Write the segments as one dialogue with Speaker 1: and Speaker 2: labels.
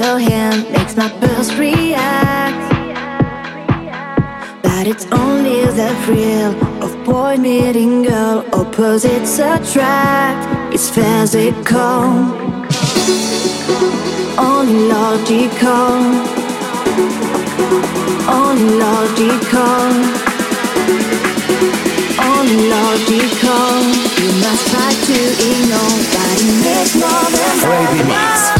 Speaker 1: Your hand makes my pulse react. But it's only the thrill of boy meeting girl, opposites attract. It's physical, only logical, only logical, only logical. You must try to ignore that it makes more than
Speaker 2: Friday Mix.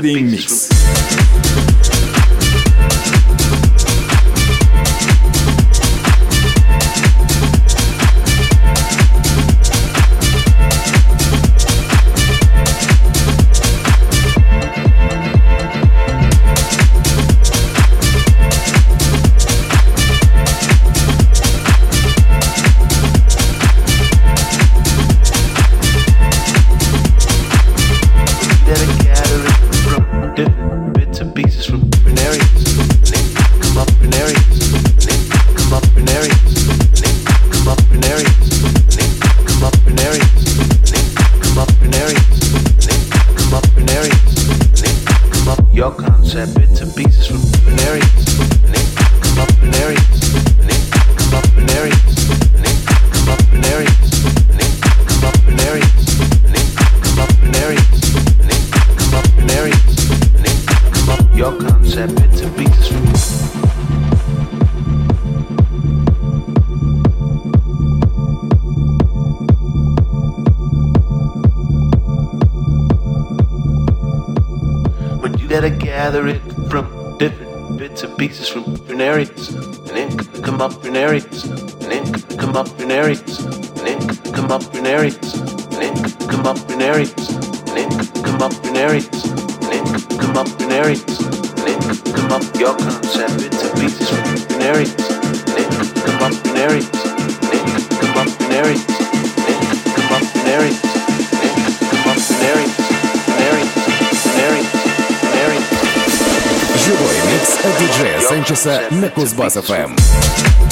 Speaker 3: Friday Mix. половине часа на
Speaker 4: Кузбасс-ФМ.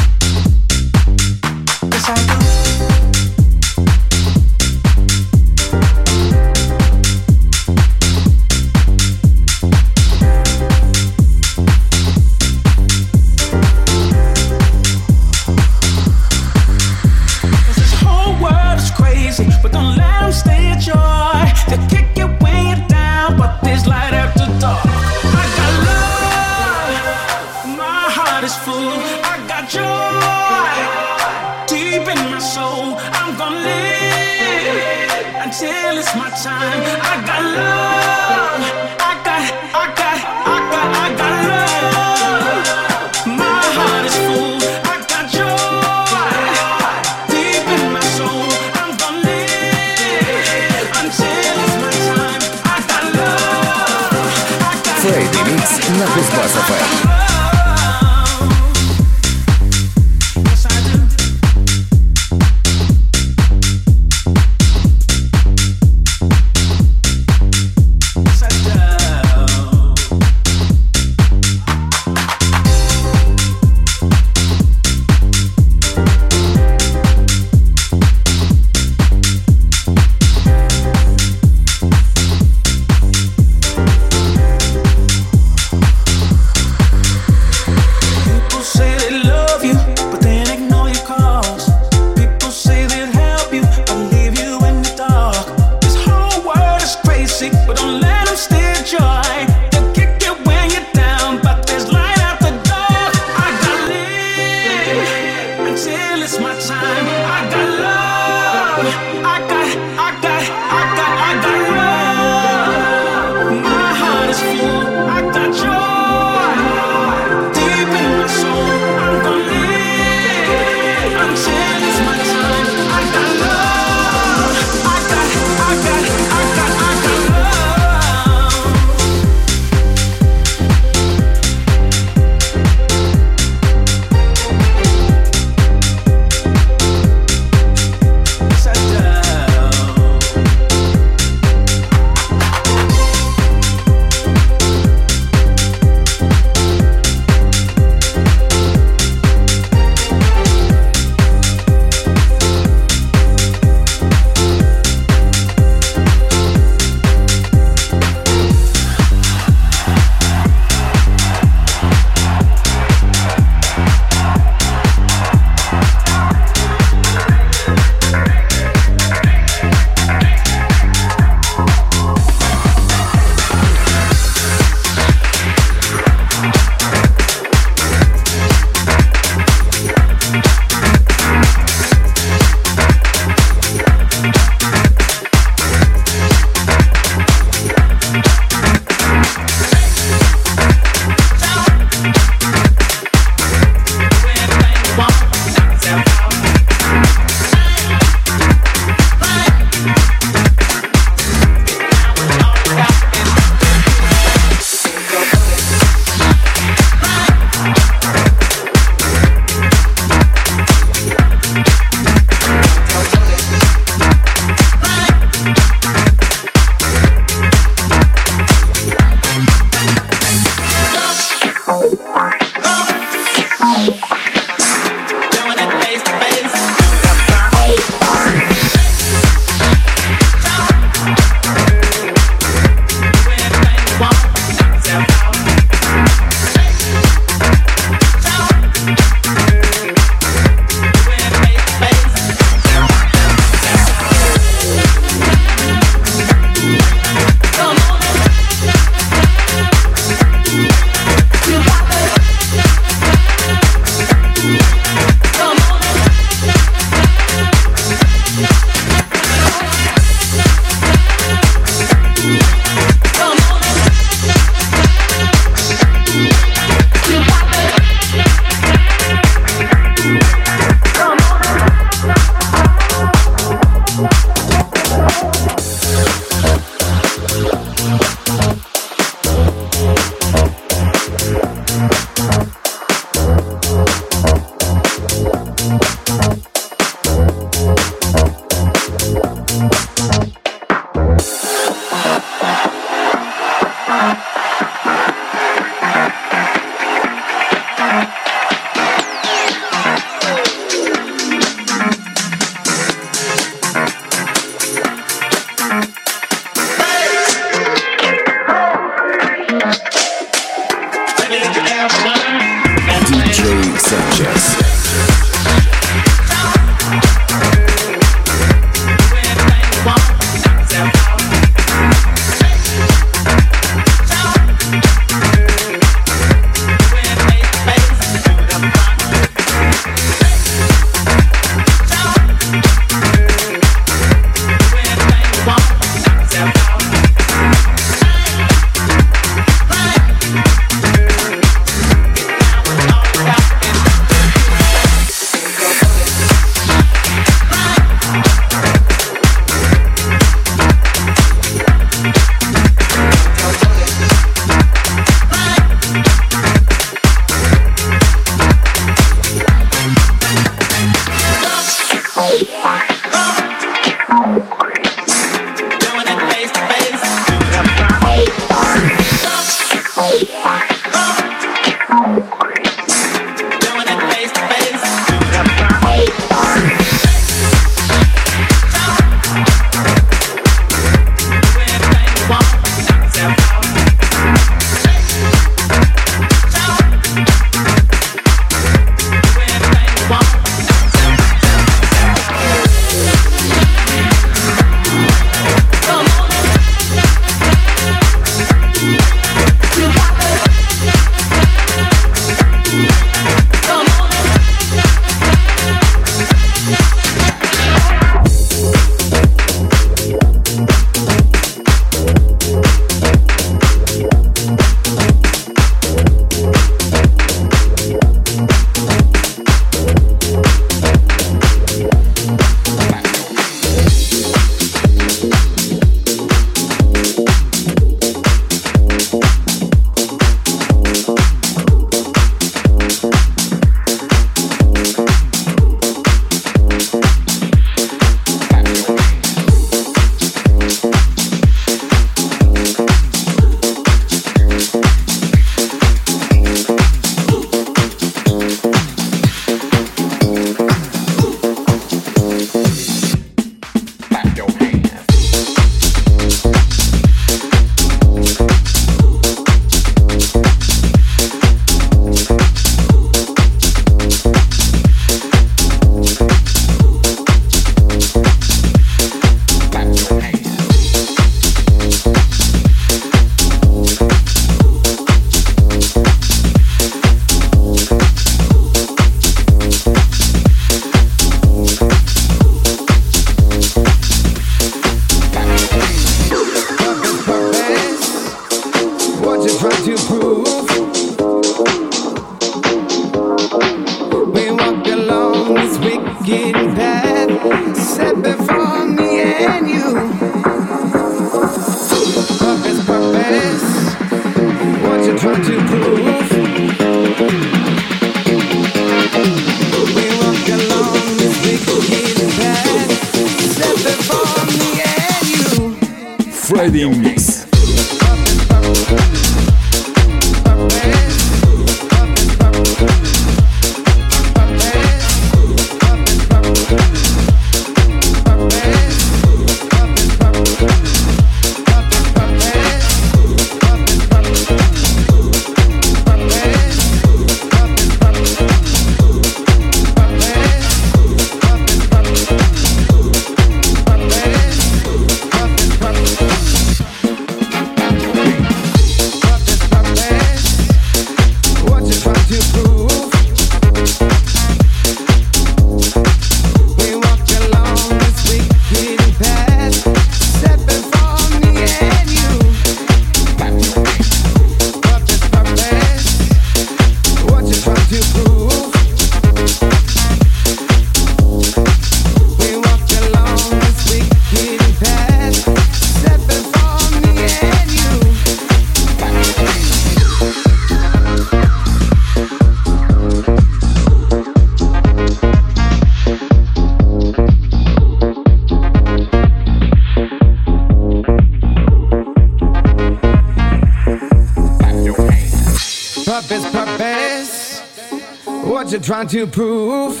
Speaker 4: What you're
Speaker 5: trying to prove?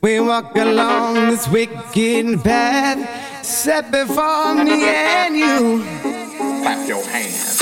Speaker 5: We walk along this wicked path, set before me and you.
Speaker 6: Clap your hands.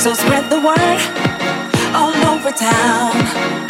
Speaker 6: Spread the word all over town.